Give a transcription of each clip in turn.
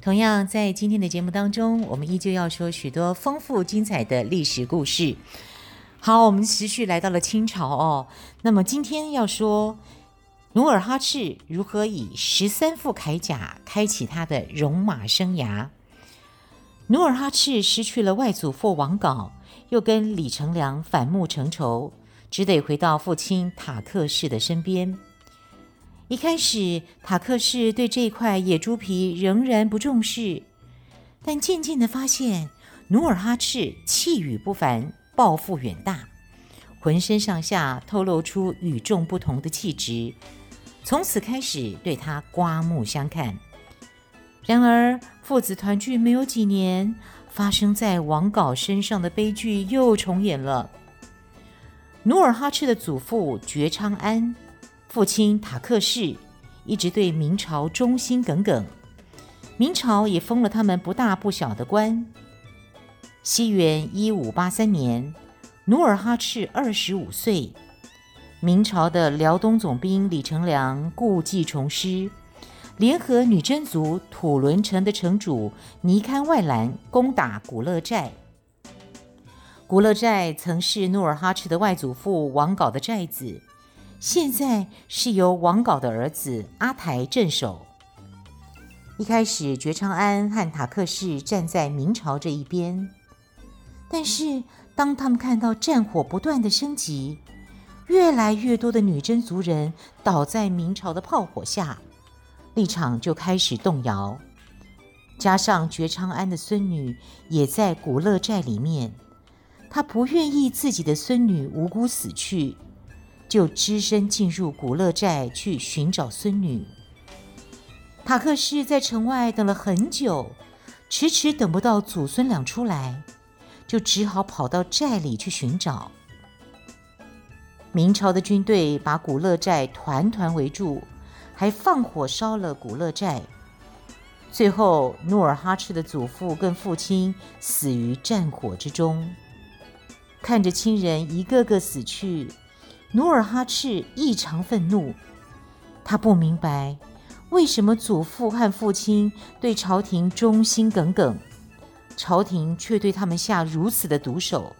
同样在今天的节目当中，我们依旧要说许多丰富精彩的历史故事。好，我们持续来到了清朝哦。那么今天要说努尔哈赤如何以十三副铠甲开启他的戎马生涯。努尔哈赤失去了外祖父王杲，又跟李成梁反目成仇，只得回到父亲塔克世的身边。一开始，塔克世对这块野猪皮仍然不重视，但渐渐地发现努尔哈赤气宇不凡。抱负远大，浑身上下透露出与众不同的气质，从此开始对他刮目相看。然而，父子团聚没有几年，发生在王杲身上的悲剧又重演了。努尔哈赤的祖父觉昌安，父亲塔克世，一直对明朝忠心耿耿，明朝也封了他们不大不小的官。西元一五八三年，努尔哈赤二十五岁，明朝的辽东总兵李成梁故技重施，联合女真族土伦城的城主尼堪外兰攻打古勒寨。古勒寨曾是努尔哈赤的外祖父王杲的寨子，现在是由王杲的儿子阿台镇守。一开始，觉昌安和塔克世站在明朝这一边。但是，当他们看到战火不断的升级，越来越多的女真族人倒在明朝的炮火下，立场就开始动摇。加上觉昌安的孙女也在古勒寨里面，他不愿意自己的孙女无辜死去，就只身进入古勒寨去寻找孙女。塔克世在城外等了很久，迟迟等不到祖孙俩出来。就只好跑到寨里去寻找。明朝的军队把古勒寨团团围住，还放火烧了古勒寨。最后，努尔哈赤的祖父跟父亲死于战火之中。看着亲人一个个死去，努尔哈赤异常愤怒。他不明白，为什么祖父和父亲对朝廷忠心耿耿。朝廷却对他们下如此的毒手。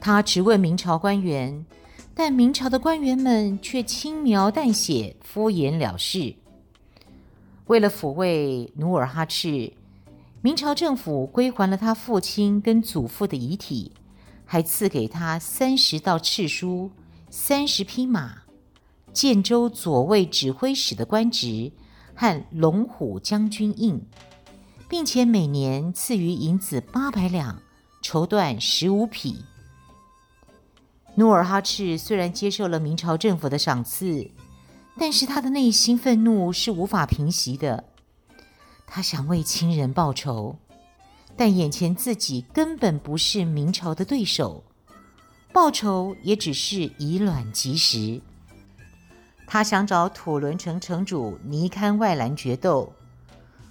他质问明朝官员，但明朝的官员们却轻描淡写、敷衍了事。为了抚慰努尔哈赤，明朝政府归还了他父亲跟祖父的遗体，还赐给他三十道敕书、三十匹马、建州左卫指挥使的官职和龙虎将军印。并且每年赐予银子八百两，绸缎十五匹。努尔哈赤虽然接受了明朝政府的赏赐，但是他的内心愤怒是无法平息的。他想为亲人报仇，但眼前自己根本不是明朝的对手，报仇也只是以卵击石。他想找土伦城城主尼堪外兰决斗。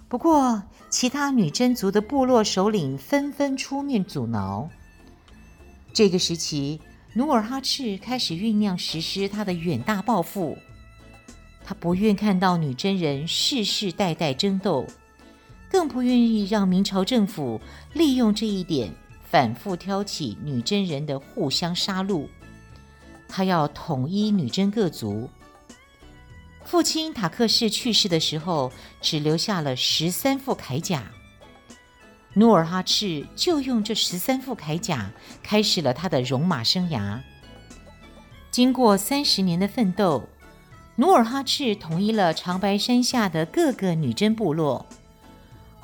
不过，其他女真族的部落首领纷纷出面阻挠。这个时期，努尔哈赤开始酝酿实施他的远大抱负。他不愿看到女真人世世代代争斗，更不愿意让明朝政府利用这一点反复挑起女真人的互相杀戮。他要统一女真各族。父亲塔克世去世的时候，只留下了十三副铠甲。努尔哈赤就用这十三副铠甲开始了他的戎马生涯。经过三十年的奋斗，努尔哈赤统一了长白山下的各个女真部落。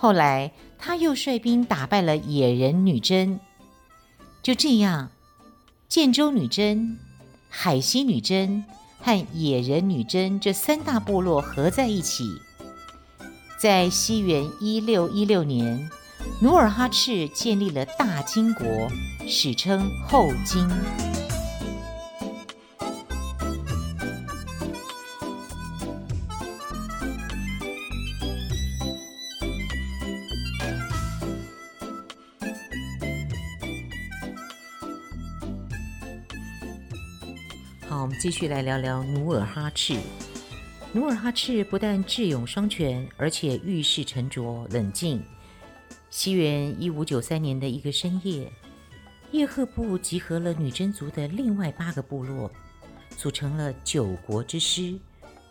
后来，他又率兵打败了野人女真。就这样，建州女真、海西女真。和野人女真这三大部落合在一起，在西元一六一六年，努尔哈赤建立了大金国，史称后金。好，我们继续来聊聊努尔哈赤。努尔哈赤不但智勇双全，而且遇事沉着冷静。西元一五九三年的一个深夜，叶赫部集合了女真族的另外八个部落，组成了九国之师，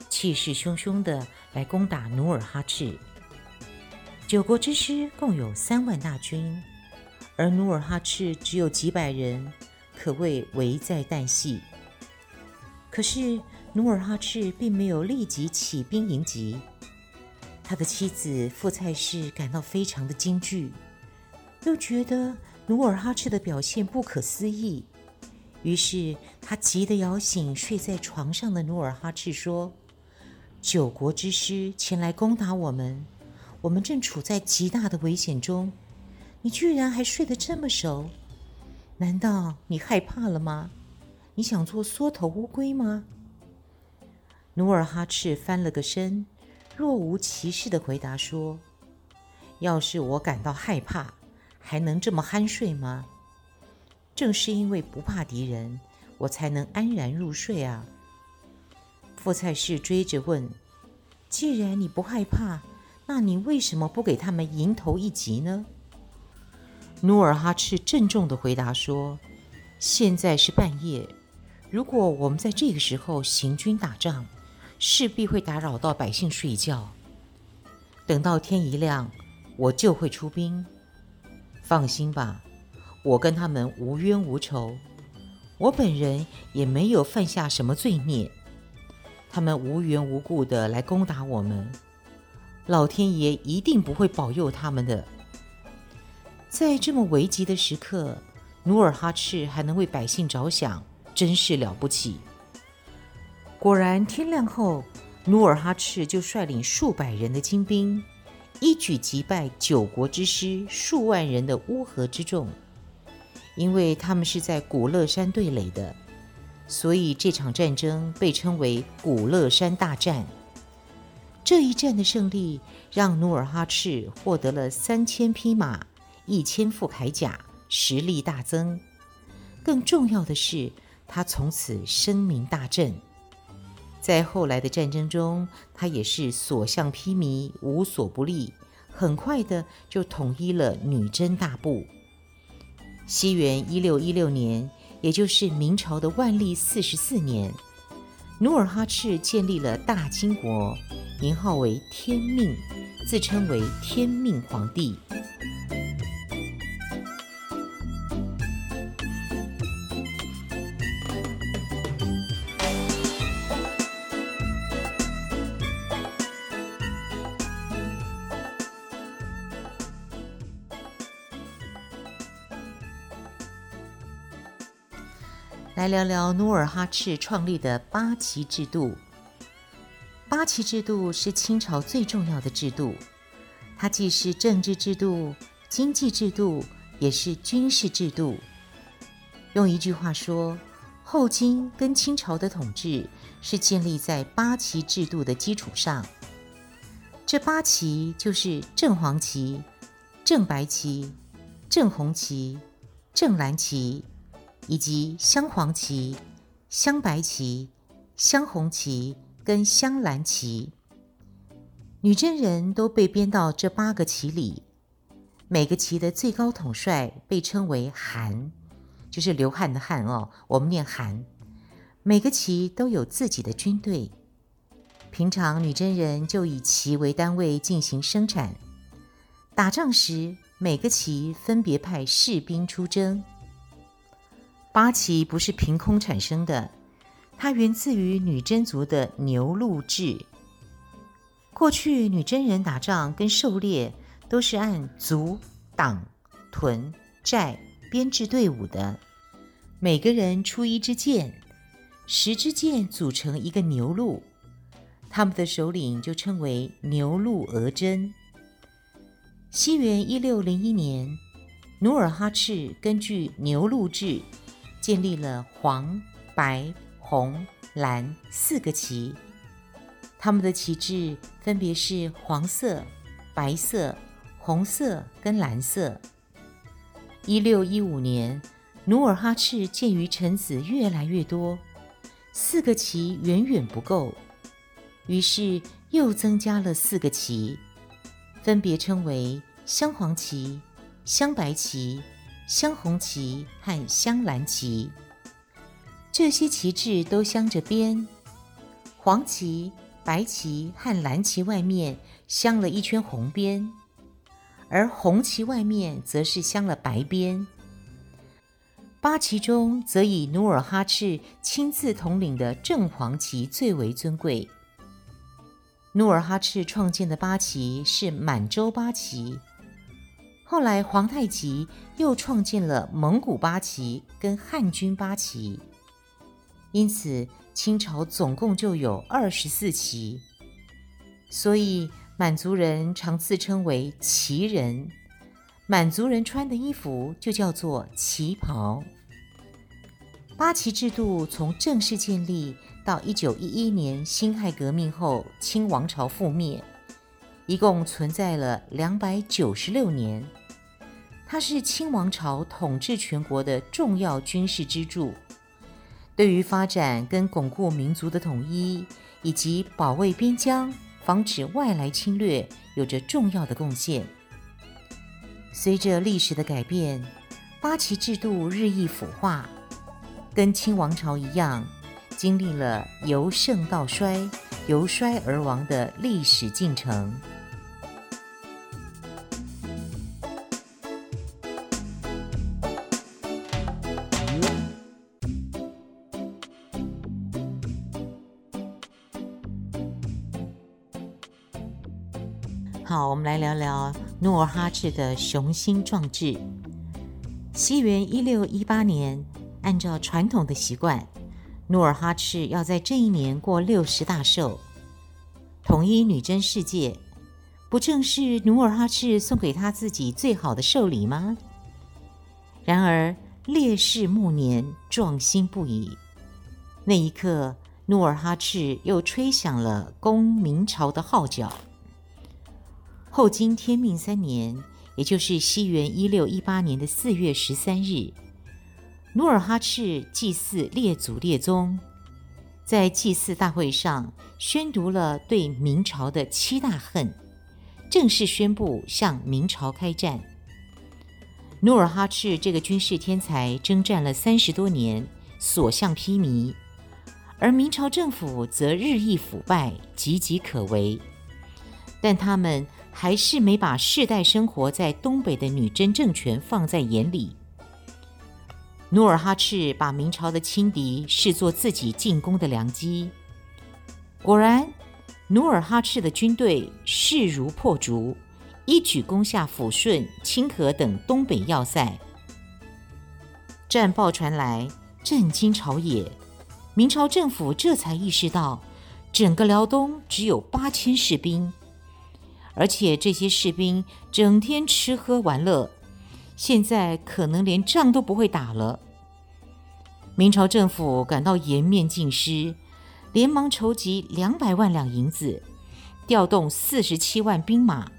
气势汹汹地来攻打努尔哈赤。九国之师共有三万大军，而努尔哈赤只有几百人，可谓危在旦夕。可是努尔哈赤并没有立即起兵迎击。他的妻子富蔡氏感到非常的惊惧，又觉得努尔哈赤的表现不可思议，于是他急得摇醒睡在床上的努尔哈赤，说：“九国之师前来攻打我们，我们正处在极大的危险中，你居然还睡得这么熟？难道你害怕了吗？你想做缩头乌龟吗？”努尔哈赤翻了个身。若无其事地回答说：“要是我感到害怕，还能这么酣睡吗？正是因为不怕敌人，我才能安然入睡啊。”富蔡氏追着问：“既然你不害怕，那你为什么不给他们迎头一击呢？”努尔哈赤郑重地回答说：“现在是半夜，如果我们在这个时候行军打仗，”势必会打扰到百姓睡觉。等到天一亮，我就会出兵。放心吧，我跟他们无冤无仇，我本人也没有犯下什么罪孽。他们无缘无故的来攻打我们，老天爷一定不会保佑他们的。在这么危急的时刻，努尔哈赤还能为百姓着想，真是了不起。果然，天亮后，努尔哈赤就率领数百人的精兵，一举击败九国之师数万人的乌合之众。因为他们是在古勒山对垒的，所以这场战争被称为古勒山大战。这一战的胜利，让努尔哈赤获得了三千匹马、一千副铠甲，实力大增。更重要的是，他从此声名大振。在后来的战争中，他也是所向披靡，无所不利，很快的就统一了女真大部。西元一六一六年，也就是明朝的万历四十四年，努尔哈赤建立了大金国，年号为天命，自称为天命皇帝。来聊聊努尔哈赤创立的八旗制度。八旗制度是清朝最重要的制度，它既是政治制度、经济制度，也是军事制度。用一句话说，后金跟清朝的统治是建立在八旗制度的基础上。这八旗就是正黄旗、正白旗、正红旗、正蓝旗。以及镶黄旗、镶白旗、镶红旗跟镶蓝旗，女真人都被编到这八个旗里。每个旗的最高统帅被称为汗，就是流汗的汗哦，我们念汗。每个旗都有自己的军队，平常女真人就以旗为单位进行生产。打仗时，每个旗分别派士兵出征。八旗不是凭空产生的，它源自于女真族的牛鹿制。过去女真人打仗跟狩猎都是按族、党、屯、寨编制队伍的，每个人出一支箭，十支箭组成一个牛鹿，他们的首领就称为牛鹿额真。西元一六零一年，努尔哈赤根据牛鹿制，建立了黄、白、红、蓝四个旗。他们的旗帜分别是黄色、白色、红色跟蓝色。一六一五年，努尔哈赤鉴于臣子越来越多，四个旗远远不够，于是又增加了四个旗，分别称为镶黄旗、镶白旗、镶红旗和镶蓝旗。这些旗帜都镶着边，黄旗、白旗和蓝旗外面镶了一圈红边。而红旗外面则是镶了白边，八旗中则以努尔哈赤亲自统领的正黄旗最为尊贵。努尔哈赤创建的八旗是满洲八旗，后来皇太极又创建了蒙古八旗跟汉军八旗，因此清朝总共就有二十四旗，所以。满族人常自称为旗人，满族人穿的衣服就叫做旗袍。八旗制度从正式建立到一九一一年辛亥革命后清王朝覆灭，一共存在了两百九十六年。它是清王朝统治全国的重要军事支柱，对于发展跟巩固民族的统一以及保卫边疆。防止外来侵略有着重要的贡献。随着历史的改变，八旗制度日益腐化，跟清王朝一样，经历了由盛到衰、由衰而亡的历史进程。聊聊努尔哈赤的雄心壮志。西元一六一八年，按照传统的习惯，努尔哈赤要在这一年过六十大寿，统一女真世界，不正是努尔哈赤送给他自己最好的寿礼吗？然而烈士暮年，壮心不已。那一刻，努尔哈赤又吹响了攻明朝的号角。后经天命三年，也就是西元一六一八年的四月十三日，努尔哈赤祭祀列祖列宗，在祭祀大会上宣读了对明朝的七大恨，正式宣布向明朝开战。努尔哈赤这个军事天才征战了三十多年，所向披靡，而明朝政府则日益腐败，岌岌可危，但他们。还是没把世代生活在东北的女真政权放在眼里。努尔哈赤把明朝的轻敌视作自己进攻的良机。果然，努尔哈赤的军队势如破竹，一举攻下抚顺、清河等东北要塞。战报传来，震惊朝野。明朝政府这才意识到，整个辽东只有八千士兵。而且这些士兵整天吃喝玩乐，现在可能连仗都不会打了。明朝政府感到颜面尽失，连忙筹集两百万两银子，调动四十七万兵马，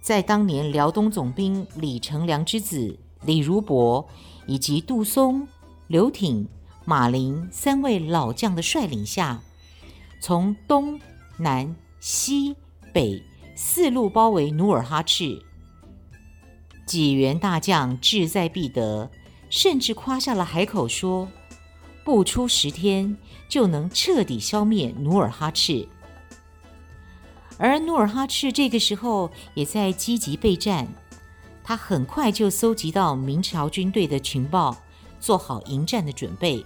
在当年辽东总兵李成梁之子李如柏以及杜松、刘挺、马林三位老将的率领下，从东南西北。四路包围努尔哈赤，几员大将志在必得，甚至夸下了海口说，不出十天就能彻底消灭努尔哈赤。而努尔哈赤这个时候也在积极备战，他很快就搜集到明朝军队的情报，做好迎战的准备。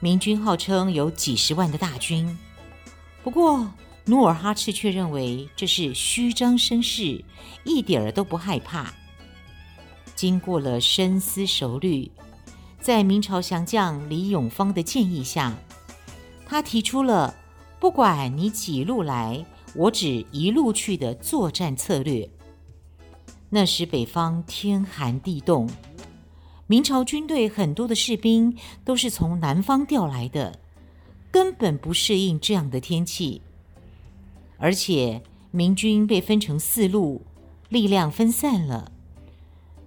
明军号称有几十万的大军，不过。努尔哈赤却认为这是虚张声势，一点儿都不害怕。经过了深思熟虑，在明朝降将李永芳的建议下，他提出了“不管你几路来，我只一路去”的作战策略。那时北方天寒地冻，明朝军队很多的士兵都是从南方调来的，根本不适应这样的天气。而且明军被分成四路，力量分散了。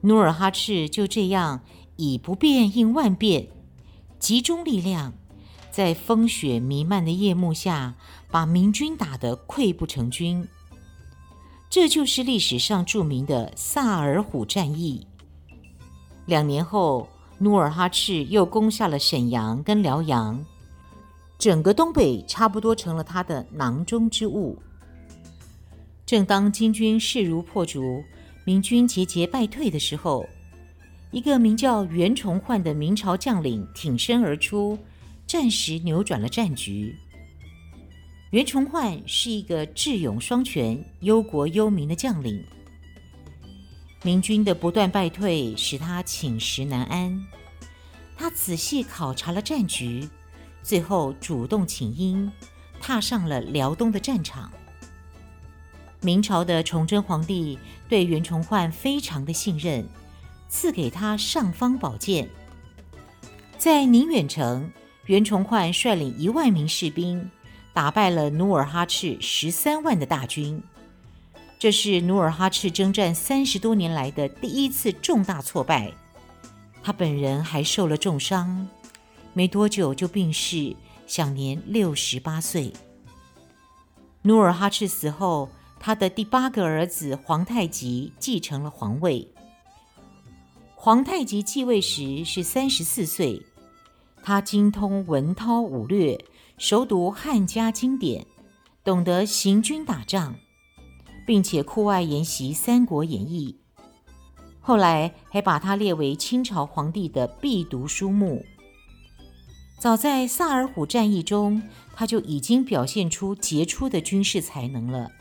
努尔哈赤就这样以不变应万变，集中力量，在风雪弥漫的夜幕下，把明军打得溃不成军。这就是历史上著名的萨尔浒战役。两年后，努尔哈赤又攻下了沈阳跟辽阳，整个东北差不多成了他的囊中之物。正当金军势如破竹，明军节节败退的时候，一个名叫袁崇焕的明朝将领挺身而出，暂时扭转了战局。袁崇焕是一个智勇双全、忧国忧民的将领。明军的不断败退使他寝食难安。他仔细考察了战局，最后主动请缨，踏上了辽东的战场。明朝的崇祯皇帝对袁崇焕非常的信任，赐给他尚方宝剑。在宁远城，袁崇焕率领一万名士兵。打败了努尔哈赤十三万的大军，这是努尔哈赤征战三十多年来的第一次重大挫败。他本人还受了重伤，没多久就病逝，享年六十八岁。努尔哈赤死后，他的第八个儿子皇太极继承了皇位。皇太极继位时是三十四岁，他精通文韬武略。熟读汉家经典，懂得行军打仗，并且酷爱研习《三国演义》。后来还把他列为清朝皇帝的必读书目。早在萨尔浒战役中，他就已经表现出杰出的军事才能了。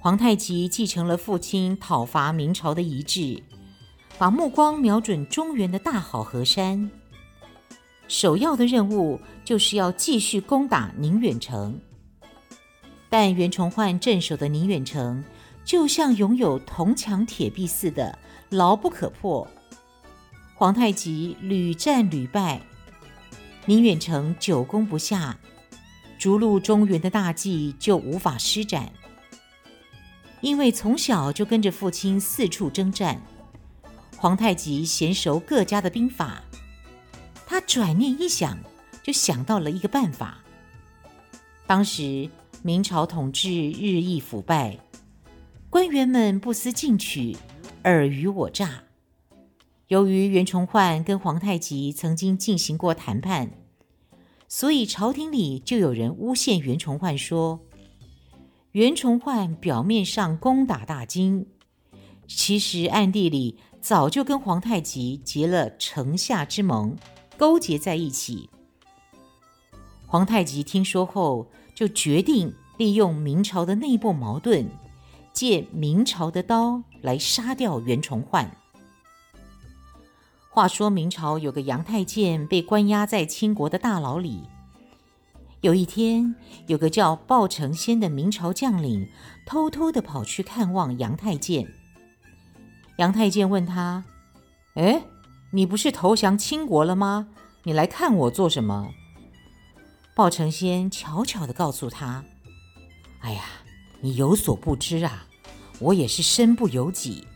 皇太极继承了父亲讨伐明朝的遗志，把目光瞄准中原的大好河山。首要的任务就是要继续攻打宁远城，但袁崇焕镇守的宁远城就像拥有铜墙铁壁似的牢不可破。皇太极屡战屡败，宁远城久攻不下，逐鹿中原的大计就无法施展。因为从小就跟着父亲四处征战，皇太极娴熟各家的兵法。他转念一想，就想到了一个办法。当时明朝统治日益腐败，官员们不思进取，尔虞我诈。由于袁崇焕跟皇太极曾经进行过谈判，所以朝廷里就有人诬陷袁崇焕说，袁崇焕表面上攻打大金，其实暗地里早就跟皇太极结了城下之盟。勾结在一起。皇太极听说后，就决定利用明朝的内部矛盾，借明朝的刀来杀掉袁崇焕。话说明朝有个杨太监被关押在清国的大牢里。有一天，有个叫鲍承先的明朝将领偷偷地跑去看望杨太监。杨太监问他：“哎？”你不是投降清国了吗？你来看我做什么？鲍承先悄悄地告诉他：“哎呀，你有所不知啊，我也是身不由己。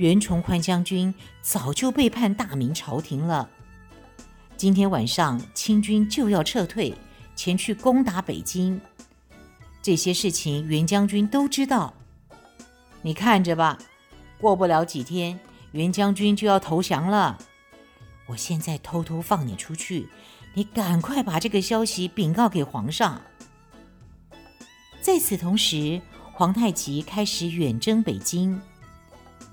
袁崇焕将军早就背叛大明朝廷了。今天晚上清军就要撤退，前去攻打北京。这些事情袁将军都知道。你看着吧，过不了几天。”袁将军就要投降了，我现在偷偷放你出去，你赶快把这个消息禀告给皇上。在此同时，皇太极开始远征北京。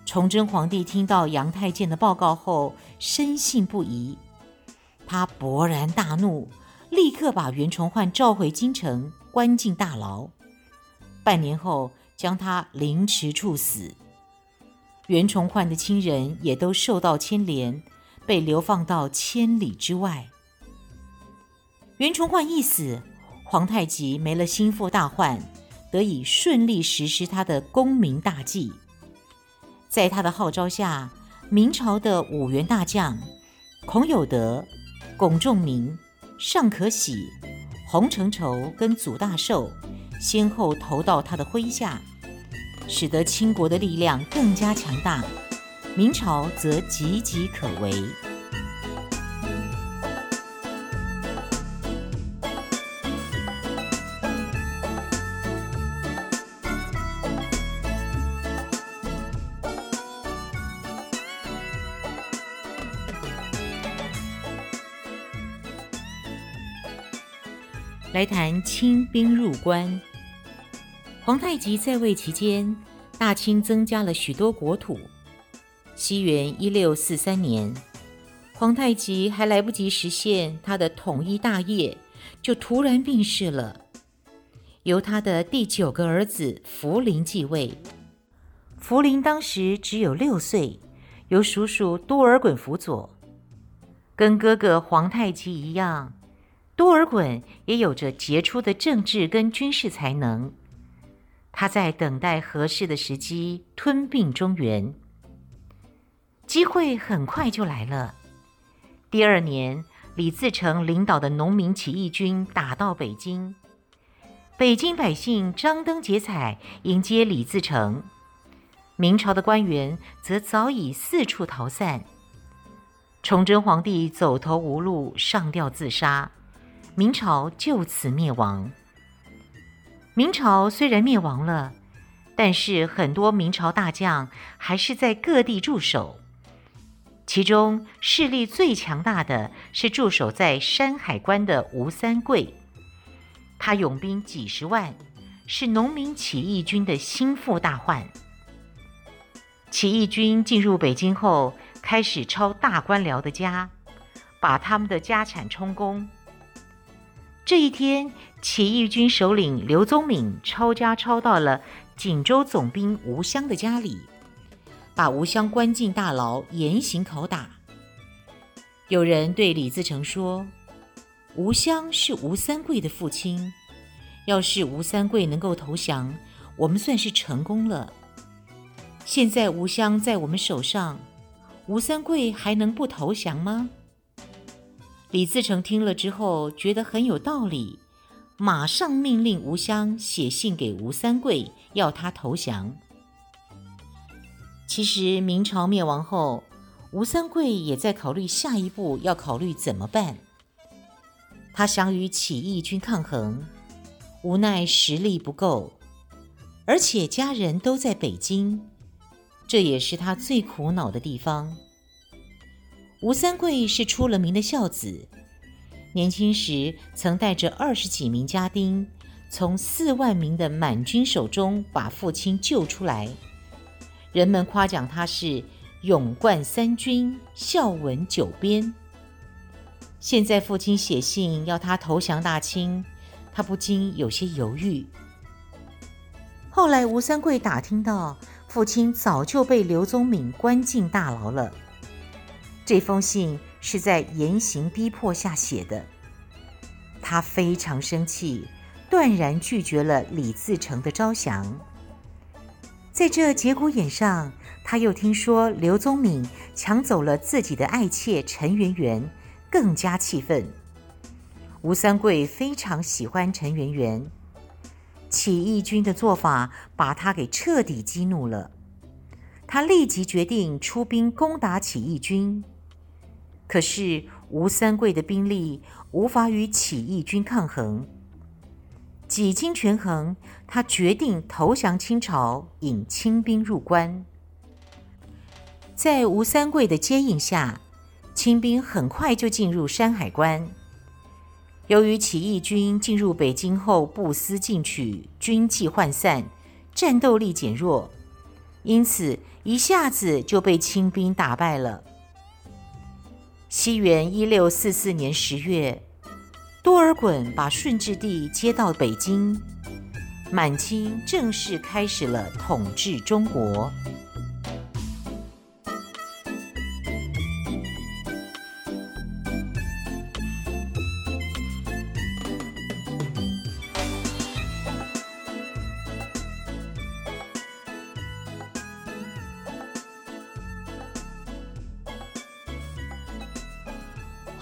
崇祯皇帝听到杨太监的报告后，深信不疑，他勃然大怒，立刻把袁崇焕召回京城，关进大牢。半年后，将他凌迟处死。袁崇焕的亲人也都受到牵连，被流放到千里之外。袁崇焕一死，皇太极没了心腹大患，得以顺利实施他的功名大计。在他的号召下，明朝的五员大将孔有德、龚仲明、尚可喜、洪承畴跟祖大寿先后投到他的麾下，使得清国的力量更加强大，明朝则岌岌可危。来谈清兵入关。皇太极在位期间，大清增加了许多国土。西元一六四三年，皇太极还来不及实现他的统一大业，就突然病逝了。由他的第九个儿子福临继位。福临当时只有六岁，由叔叔多尔衮辅佐，跟哥哥皇太极一样。多尔衮也有着杰出的政治跟军事才能，他在等待合适的时机吞并中原。机会很快就来了。第二年，李自成领导的农民起义军打到北京，北京百姓张灯结彩迎接李自成，明朝的官员则早已四处逃散。崇祯皇帝走投无路，上吊自杀。明朝就此灭亡。明朝虽然灭亡了，但是很多明朝大将还是在各地驻守。其中势力最强大的是驻守在山海关的吴三桂，他拥兵几十万，是农民起义军的心腹大患。起义军进入北京后，开始抄大官僚的家，把他们的家产充公。这一天，起义军首领刘宗敏抄家抄到了锦州总兵吴襄的家里，把吴襄关进大牢，严刑拷打。有人对李自成说：“吴襄是吴三桂的父亲，要是吴三桂能够投降，我们算是成功了。现在吴襄在我们手上，吴三桂还能不投降吗？”李自成听了之后，觉得很有道理，马上命令吴襄写信给吴三桂，要他投降。其实明朝灭亡后，吴三桂也在考虑下一步要考虑怎么办。他想与起义军抗衡，无奈实力不够，而且家人都在北京，这也是他最苦恼的地方。吴三桂是出了名的孝子，年轻时曾带着二十几名家丁，从四万名的满军手中把父亲救出来。人们夸奖他是勇冠三军，孝稳九边。现在父亲写信要他投降大清，他不禁有些犹豫。后来吴三桂打听到，父亲早就被刘宗敏关进大牢了。这封信是在严刑逼迫下写的，他非常生气，断然拒绝了李自成的招降。在这节骨眼上，他又听说刘宗敏抢走了自己的爱妾陈圆圆，更加气愤。吴三桂非常喜欢陈圆圆，起义军的做法把他给彻底激怒了，他立即决定出兵攻打起义军。可是吴三桂的兵力无法与起义军抗衡，几经权衡，他决定投降清朝，引清兵入关。在吴三桂的接应下，清兵很快就进入山海关。由于起义军进入北京后不思进取，军纪涣散，战斗力减弱，因此一下子就被清兵打败了。西元一六四四年十月，多尔衮把顺治帝接到北京，满清正式开始了统治中国。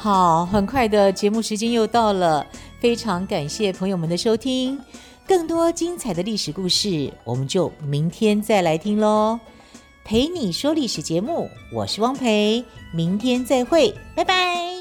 好，很快的节目时间又到了，非常感谢朋友们的收听。更多精彩的历史故事，我们就明天再来听喽。陪你说历史节目，我是汪培，明天再会，拜拜。